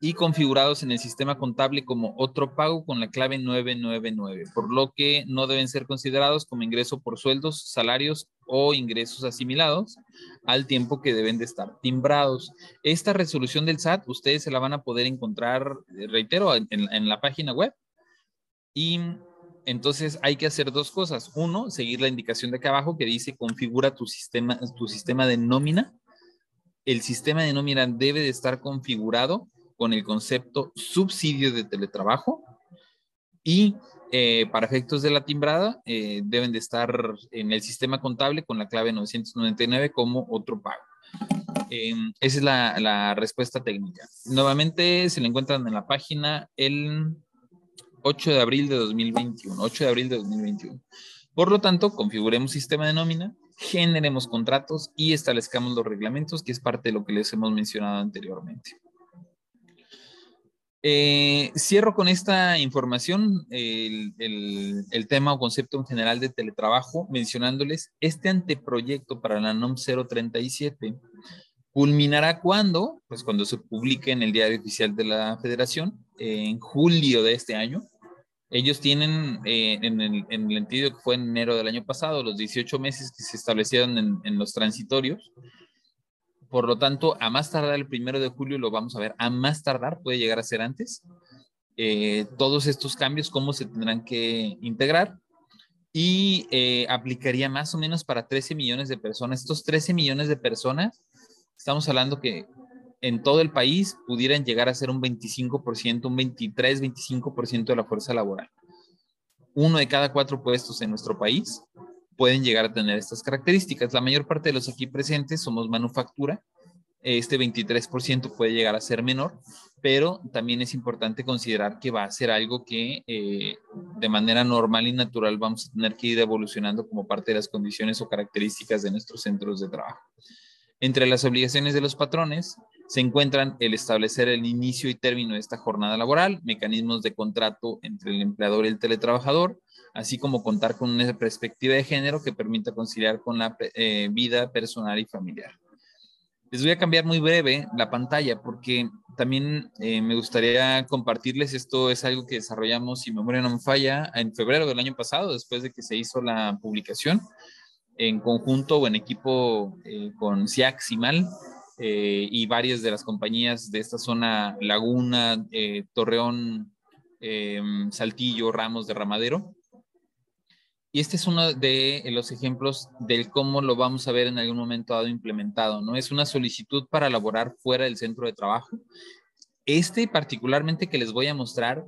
y configurados en el sistema contable como otro pago con la clave 999, por lo que no deben ser considerados como ingreso por sueldos, salarios o ingresos asimilados al tiempo que deben de estar timbrados. Esta resolución del SAT ustedes se la van a poder encontrar, reitero, en, en la página web y entonces hay que hacer dos cosas. Uno, seguir la indicación de acá abajo que dice configura tu sistema, tu sistema de nómina. El sistema de nómina debe de estar configurado con el concepto subsidio de teletrabajo y eh, para efectos de la timbrada eh, deben de estar en el sistema contable con la clave 999 como otro pago. Em, esa es la, la respuesta técnica. Nuevamente se le encuentran en la página el 8 de abril de 2021. 8 de abril de 2021. Por lo tanto, configuremos sistema de nómina, generemos contratos y establezcamos los reglamentos, que es parte de lo que les hemos mencionado anteriormente. Eh, cierro con esta información el, el, tema o concepto en general de teletrabajo, mencionándoles este anteproyecto para la NOM 037 culminará cuando, pues cuando se publique en el diario oficial de la federación, en julio de este año. Ellos tienen, eh, en, el, en, el, sentido que fue en enero del año pasado, los 18 meses que se establecieron en, en los transitorios, por lo tanto, a más tardar el primero de julio lo vamos a ver. A más tardar puede llegar a ser antes. Eh, todos estos cambios, cómo se tendrán que integrar. Y eh, aplicaría más o menos para 13 millones de personas. Estos 13 millones de personas, estamos hablando que en todo el país pudieran llegar a ser un 25%, un 23, 25% de la fuerza laboral. Uno de cada cuatro puestos en nuestro país pueden llegar a tener estas características. La mayor parte de los aquí presentes somos manufactura. Este 23% puede llegar a ser menor, pero también es importante considerar que va a ser algo que eh, de manera normal y natural vamos a tener que ir evolucionando como parte de las condiciones o características de nuestros centros de trabajo. Entre las obligaciones de los patrones se encuentran el establecer el inicio y término de esta jornada laboral, mecanismos de contrato entre el empleador y el teletrabajador, así como contar con una perspectiva de género que permita conciliar con la eh, vida personal y familiar. Les voy a cambiar muy breve la pantalla porque también eh, me gustaría compartirles, esto es algo que desarrollamos, si memoria no me falla, en febrero del año pasado, después de que se hizo la publicación, en conjunto o en equipo eh, con SIAC, CIMAL y varias de las compañías de esta zona, Laguna, Torreón, Saltillo, Ramos de Ramadero, y este es uno de los ejemplos del cómo lo vamos a ver en algún momento dado implementado, ¿no? Es una solicitud para laborar fuera del centro de trabajo. Este particularmente que les voy a mostrar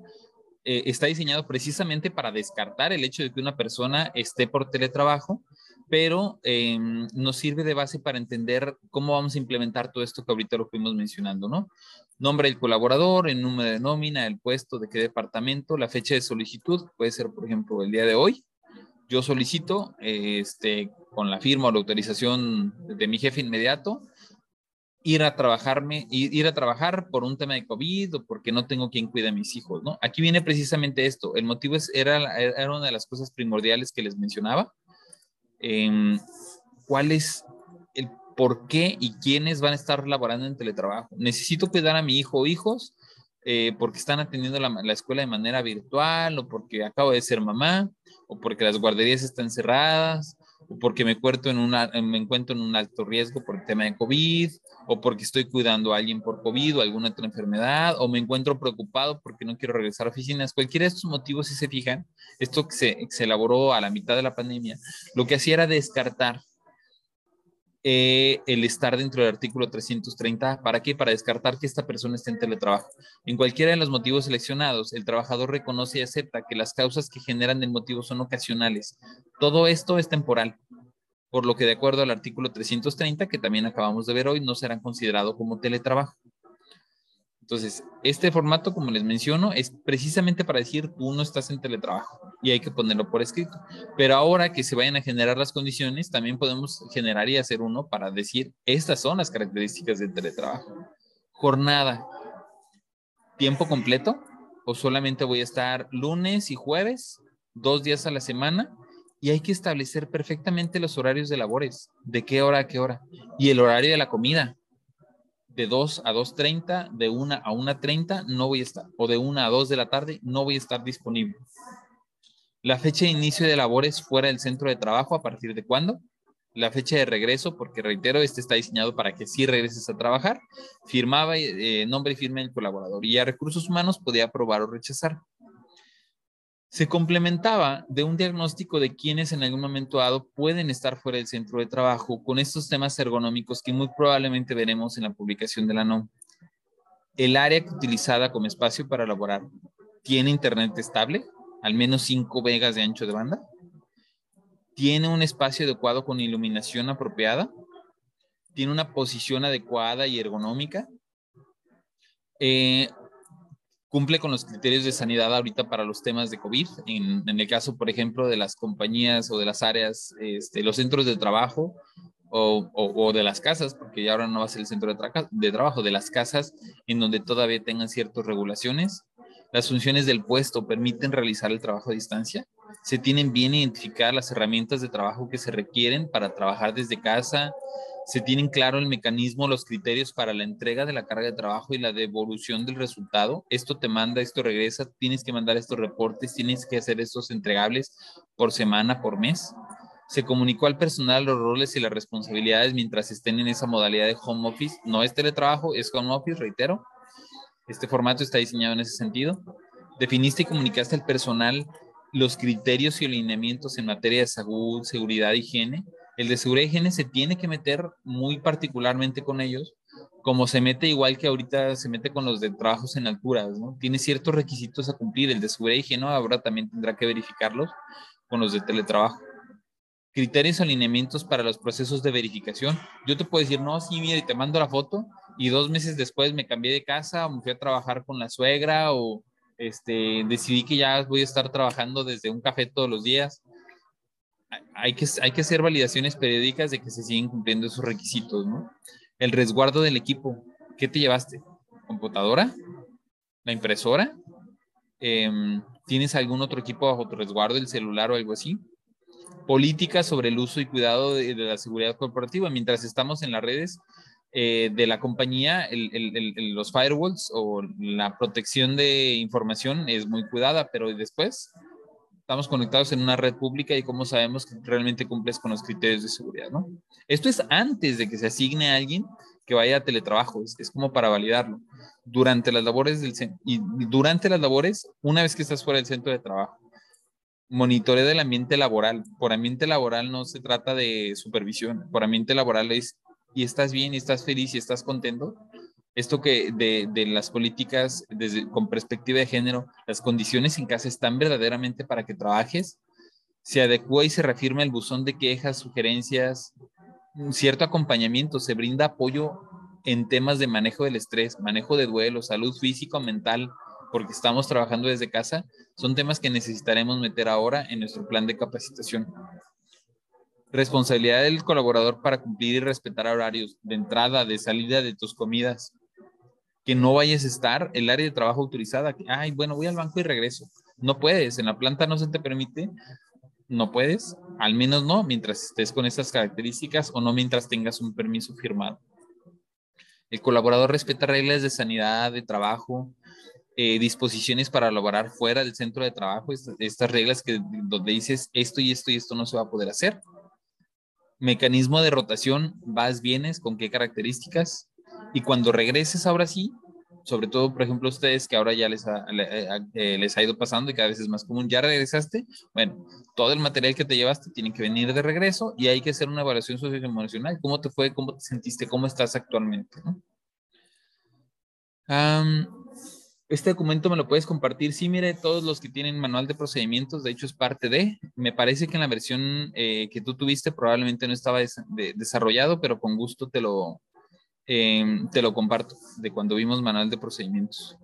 eh, está diseñado precisamente para descartar el hecho de que una persona esté por teletrabajo, pero em, nos sirve de base para entender cómo vamos a implementar todo esto que ahorita lo fuimos mencionando, ¿no? Nombre del colaborador, el número de nómina, el puesto, de qué departamento, la fecha de solicitud, puede ser, por ejemplo, el día de hoy, yo solicito, este, con la firma o la autorización de mi jefe inmediato, ir a trabajarme, ir, a trabajar por un tema de COVID o porque no tengo quien cuide a mis hijos, ¿no? Aquí viene precisamente esto. El motivo es, era, era una de las cosas primordiales que les mencionaba. Em, ¿Cuál es el por qué y quiénes van a estar laborando en teletrabajo? Necesito cuidar a mi hijo o hijos eh, porque están atendiendo la, la, escuela de manera virtual o porque acabo de ser mamá o porque las guarderías están cerradas, porque me, en una, encuentro en un alto riesgo por el tema de COVID, o porque estoy cuidando a alguien por COVID o alguna otra enfermedad, o me encuentro preocupado porque no quiero regresar a oficinas. Cualquiera de estos motivos, si se fijan, esto que se, se elaboró a la mitad de la pandemia, lo que hacía era descartar eh, el estar dentro del artículo 330. ¿Para qué? Para descartar que esta persona esté en teletrabajo. En cualquiera de los motivos seleccionados, el trabajador reconoce y acepta que las causas que generan el motivo son ocasionales. Todo esto es temporal, por lo que de acuerdo al artículo 330, que también acabamos de ver hoy, no serán considerados como teletrabajo. Entonces, este formato, como les menciono, es precisamente para decir tú no estás en teletrabajo y hay que ponerlo por escrito. Pero ahora que se vayan a generar las condiciones, también podemos generar y hacer uno para decir estas son las características del teletrabajo. Jornada, tiempo completo o solamente voy a estar lunes y jueves, dos días a la semana y hay que establecer perfectamente los horarios de labores, de qué hora a qué hora y el horario de la comida de 2 a 2.30, de 1 a 1.30 no voy a estar, o de 1 a 2 de la tarde no voy a estar disponible. La fecha de inicio de labores fuera del centro de trabajo, ¿a partir de cuándo? La fecha de regreso, porque reitero, este está diseñado para que sí regreses a trabajar. Firmaba eh, nombre y firma del colaborador y a recursos humanos podía aprobar o rechazar se complementaba de un diagnóstico de quienes en algún momento dado pueden estar fuera del centro de trabajo con estos temas ergonómicos que muy probablemente veremos en la publicación de la NOM. El área utilizada como espacio para elaborar tiene internet estable, al menos 5 megas de ancho de banda, tiene un espacio adecuado con iluminación apropiada, tiene una posición adecuada y ergonómica, eh, cumple con los criterios de sanidad ahorita para los temas de COVID. En, el caso, por ejemplo, de las compañías o de las áreas, este, los centros de trabajo o, de las casas, porque ya ahora no va a ser el centro de, de trabajo, de las casas en donde todavía tengan ciertas regulaciones. Las funciones del puesto permiten realizar el trabajo a distancia. Se tienen bien identificadas las herramientas de trabajo que se requieren para trabajar desde casa, se tienen claro el mecanismo, los criterios para la entrega de la carga de trabajo y la devolución del resultado. Esto te manda, esto regresa, tienes que mandar estos reportes, tienes que hacer estos entregables por semana, por mes. Se comunicó al personal los roles y las responsabilidades mientras estén en esa modalidad de home office. No es teletrabajo, es home office, reitero. Este formato está diseñado en ese sentido. Definiste y comunicaste al personal los criterios y alineamientos en materia de salud, seguridad, higiene el de seguridad y higiene se tiene que meter muy particularmente con ellos, como se mete igual que ahorita se mete con los de trabajos en alturas, ¿no? Tiene ciertos requisitos a cumplir. El de seguridad y higiene ahora también tendrá que verificarlos con los de teletrabajo. Criterios y alineamientos para los procesos de verificación. Yo te puedo decir, no, sí, mira, y te mando la foto, y dos meses después me cambié de casa o me fui a trabajar con la suegra o este, decidí que ya voy a estar trabajando desde un café todos los días hay que, hacer validaciones periódicas de que se siguen cumpliendo esos requisitos. El resguardo del equipo. ¿Qué te llevaste? ¿Computadora? ¿La impresora? Em, ¿Tienes algún otro equipo bajo tu resguardo, el celular o algo así? Políticas sobre el uso y cuidado de, la seguridad corporativa. Mientras estamos en las redes eh, de la compañía, los firewalls o la protección de información es muy cuidada, pero después estamos conectados en una red pública y cómo sabemos que realmente cumples con los criterios de seguridad, ¿no? Esto es antes de que se asigne a alguien que vaya a teletrabajo, es, como para validarlo. Durante las labores y durante las labores, una vez que estás fuera del centro de trabajo, monitoreo del ambiente laboral. Por ambiente laboral no se trata de supervisión, por ambiente laboral es y estás bien y estás feliz y estás contento, esto que de, las políticas desde, con perspectiva de género, las condiciones en casa están verdaderamente para que trabajes, se adecua y se reafirma el buzón de quejas, sugerencias, un cierto acompañamiento, se brinda apoyo en temas de manejo del estrés, manejo de duelo, salud físico, mental, porque estamos trabajando desde casa, son temas que necesitaremos meter ahora en nuestro plan de capacitación. Responsabilidad del colaborador para cumplir y respetar horarios de entrada, de salida de tus comidas, que no vayas a estar el área de trabajo autorizada, ay, bueno, voy al banco y regreso. No puedes, en la planta no se te permite, no puedes, al menos no mientras estés con estas características o no mientras tengas un permiso firmado. El colaborador respeta reglas de sanidad, de trabajo, eh, disposiciones para laborar fuera del centro de trabajo, estas, reglas que donde dices esto y esto y esto no se va a poder hacer. Mecanismo de rotación, vas, vienes, con qué características, y cuando regreses ahora sí, sobre todo, por ejemplo, ustedes que ahora ya les ha, eh, les ha ido pasando y cada vez es más común, ya regresaste, bueno, todo el material que te llevaste tiene que venir de regreso y hay que hacer una evaluación socioemocional. ¿Cómo te fue? ¿Cómo te sentiste? ¿Cómo estás actualmente? Este documento me lo puedes compartir. Sí, mire, todos los que tienen manual de procedimientos, de hecho es parte de. Me parece que en la versión eh, que tú tuviste probablemente no estaba desarrollado, pero con gusto te lo, Em, te lo comparto, de cuando vimos manual de procedimientos.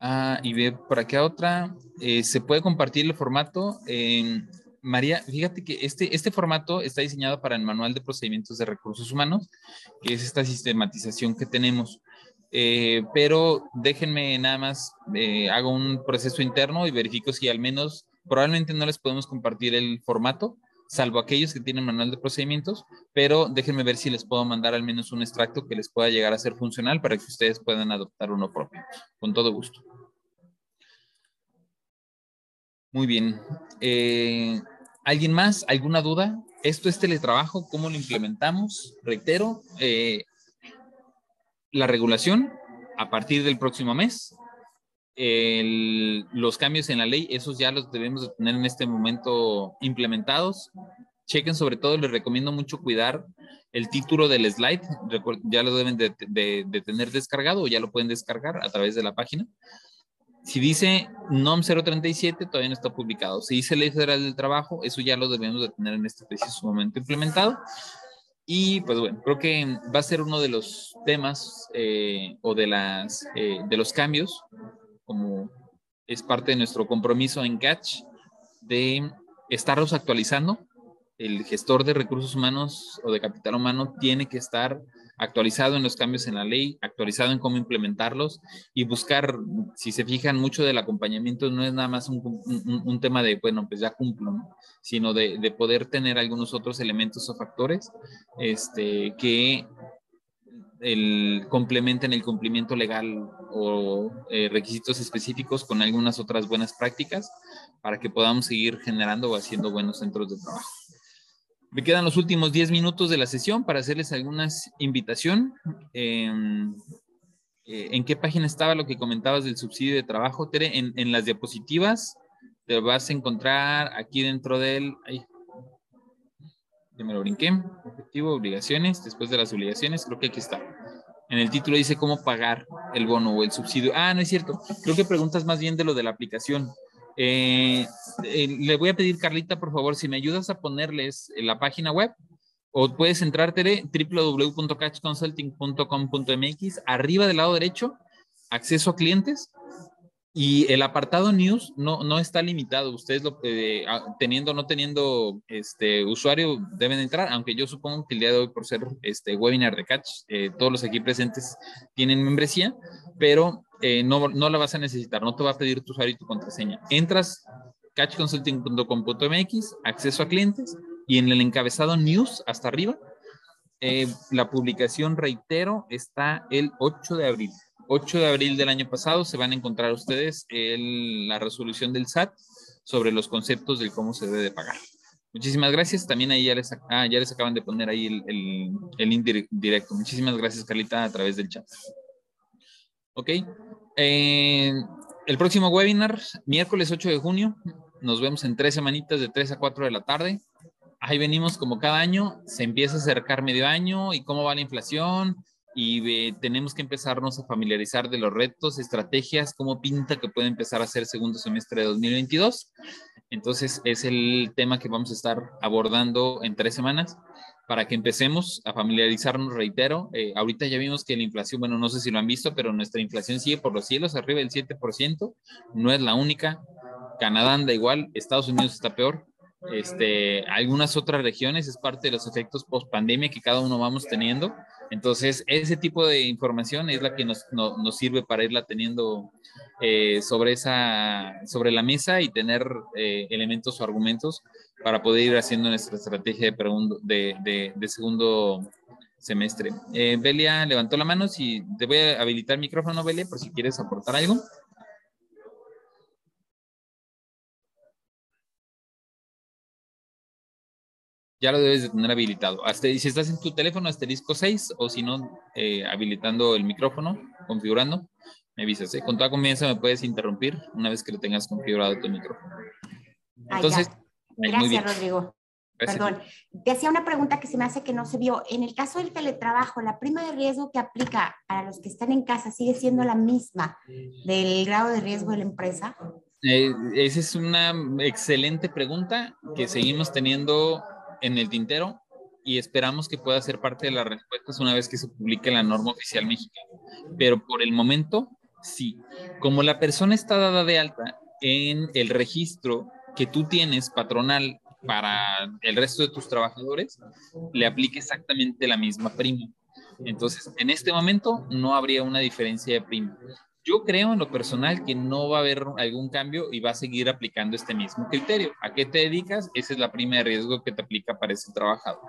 Ah, y ve por aquí otra. Eh, se puede compartir el formato. Em, María, fíjate que este, este formato está diseñado para el manual de procedimientos de recursos humanos, que es esta sistematización que tenemos. Eh, pero déjenme nada más, eh, hago un proceso interno y verifico si al menos, probablemente no les podemos compartir el formato, salvo aquellos que tienen manual de procedimientos, pero déjenme ver si les puedo mandar al menos un extracto que les pueda llegar a ser funcional para que ustedes puedan adoptar uno propio, con todo gusto. Muy bien. Eh, ¿Alguien más? ¿Alguna duda? ¿Esto es teletrabajo? ¿Cómo lo implementamos? Reitero, eh, la regulación a partir del próximo mes los cambios en la ley, esos ya los debemos de tener en este momento implementados. Chequen sobre todo, les recomiendo mucho cuidar el título del slide, ya lo deben de, tener descargado o ya lo pueden descargar a través de la página. Si dice NOM 037, todavía no está publicado. Si dice Ley Federal del Trabajo, eso ya lo debemos de tener en este preciso momento implementado. Y pues bueno, creo que va a ser uno de los temas eh, o de, las, eh, de los cambios, como es parte de nuestro compromiso en Catch, de estarlos actualizando. El gestor de recursos humanos o de capital humano tiene que estar actualizado en los cambios en la ley, actualizado en cómo implementarlos y buscar, si se fijan, mucho del acompañamiento no es nada más un, tema de, bueno, pues ya cumplo, sino de, poder tener algunos otros elementos o factores este, que el, complementen el cumplimiento legal o eh, requisitos específicos con algunas otras buenas prácticas para que podamos seguir generando o haciendo buenos centros de trabajo. Me quedan los últimos 10 minutos de la sesión para hacerles alguna invitación. Em, eh, ¿En qué página estaba lo que comentabas del subsidio de trabajo, Tere? En, las diapositivas te vas a encontrar aquí dentro del... Ay, ya me lo brinqué. Efectivo, obligaciones. Después de las obligaciones, creo que aquí está. En el título dice cómo pagar el bono o el subsidio. Ah, no es cierto. Creo que preguntas más bien de lo de la aplicación. Eh, eh, le voy a pedir, Carlita, por favor, si me ayudas a ponerles la página web, o puedes entrarte www.catchconsulting.com.mx, arriba del lado derecho, acceso a clientes, y el apartado news no, no está limitado. Ustedes eh, teniendo o no teniendo este usuario deben entrar, aunque yo supongo que el día de hoy por ser este webinar de Catch, todos los aquí presentes tienen membresía, pero eh, no, no la vas a necesitar, no te va a pedir tu usuario y tu contraseña. Entras catchconsulting.com.mx, acceso a clientes y en el encabezado news hasta arriba, eh, la publicación, reitero, está el 8 de abril. 8 de abril del año pasado se van a encontrar ustedes el, la resolución del SAT sobre los conceptos de cómo se debe de pagar. Muchísimas gracias. También ahí ya les, ah, ya les acaban de poner ahí el, el, el indirecto. Muchísimas gracias, Carlita, a través del chat. Ok. Eh, el próximo webinar, miércoles 8 de junio. Nos vemos en tres semanitas de 3 a 4 de la tarde. Ahí venimos como cada año. Se empieza a acercar medio año y cómo va la inflación. Y tenemos que empezarnos a familiarizar de los retos, estrategias, cómo pinta que puede empezar a ser segundo semestre de 2022. Entonces, es el tema que vamos a estar abordando en tres semanas para que empecemos a familiarizarnos, reitero, eh, ahorita ya vimos que la inflación, bueno, no sé si lo han visto, pero nuestra inflación sigue por los cielos, arriba del 7%, no es la única, Canadá anda igual, Estados Unidos está peor, este, algunas otras regiones es parte de los efectos post pandemia que cada uno vamos teniendo. Entonces, ese tipo de información es la que nos, nos sirve para irla teniendo eh, sobre, esa, sobre la mesa y tener eh, elementos o argumentos para poder ir haciendo nuestra estrategia de, de, de, segundo semestre. Eh, Belia levantó la mano, si te voy a habilitar el micrófono, Belia, por si quieres aportar algo. ya lo debes de tener habilitado. Hasta, si estás en tu teléfono, asterisco 6, o si no, eh, habilitando el micrófono, configurando, me avisas. ¿eh? Con toda confianza me puedes interrumpir una vez que lo tengas configurado tu micrófono. Entonces, Gracias, Rodrigo. Perdón. Te hacía una pregunta que se me hace que no se vio. En el caso del teletrabajo, ¿la prima de riesgo que aplica a los que están en casa sigue siendo la misma del grado de riesgo de la empresa? Eh, esa es una excelente pregunta que seguimos teniendo en el tintero y esperamos que pueda ser parte de las respuestas una vez que se publique la norma oficial mexicana. Pero por el momento, sí. Como la persona está dada de alta en el registro que tú tienes patronal para el resto de tus trabajadores, le aplique exactamente la misma prima. Entonces, en este momento no habría una diferencia de prima. Yo creo en lo personal que no va a haber algún cambio y va a seguir aplicando este mismo criterio. ¿A qué te dedicas? Esa es la prima de riesgo que te aplica para ese trabajador.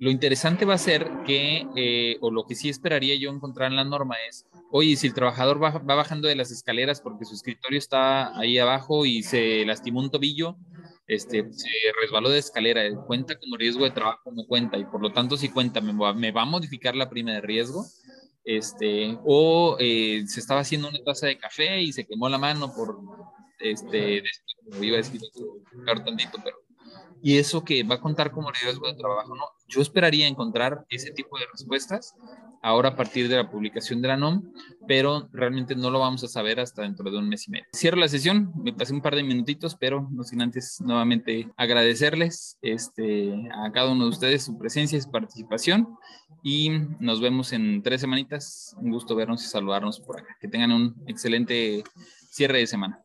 Lo interesante va a ser que, eh, o lo que sí esperaría yo encontrar en la norma es, oye, si el trabajador va, bajando de las escaleras porque su escritorio está ahí abajo y se lastimó un tobillo, este, se resbaló de escalera, cuenta como riesgo de trabajo, no cuenta, y por lo tanto si cuenta, me va, a modificar la prima de riesgo, este, o eh, se estaba haciendo una taza de café y se quemó la mano por, este, iba a decir, tantito, pero y eso que va a contar como riesgo de trabajo, ¿no? Yo esperaría encontrar ese tipo de respuestas ahora a partir de la publicación de la NOM, pero realmente no lo vamos a saber hasta dentro de un mes y medio. Cierro la sesión, me pasé un par de minutitos, pero no sin antes nuevamente agradecerles este, a cada uno de ustedes su presencia y su participación y nos vemos en tres semanitas. Un gusto vernos y saludarnos por acá. Que tengan un excelente cierre de semana.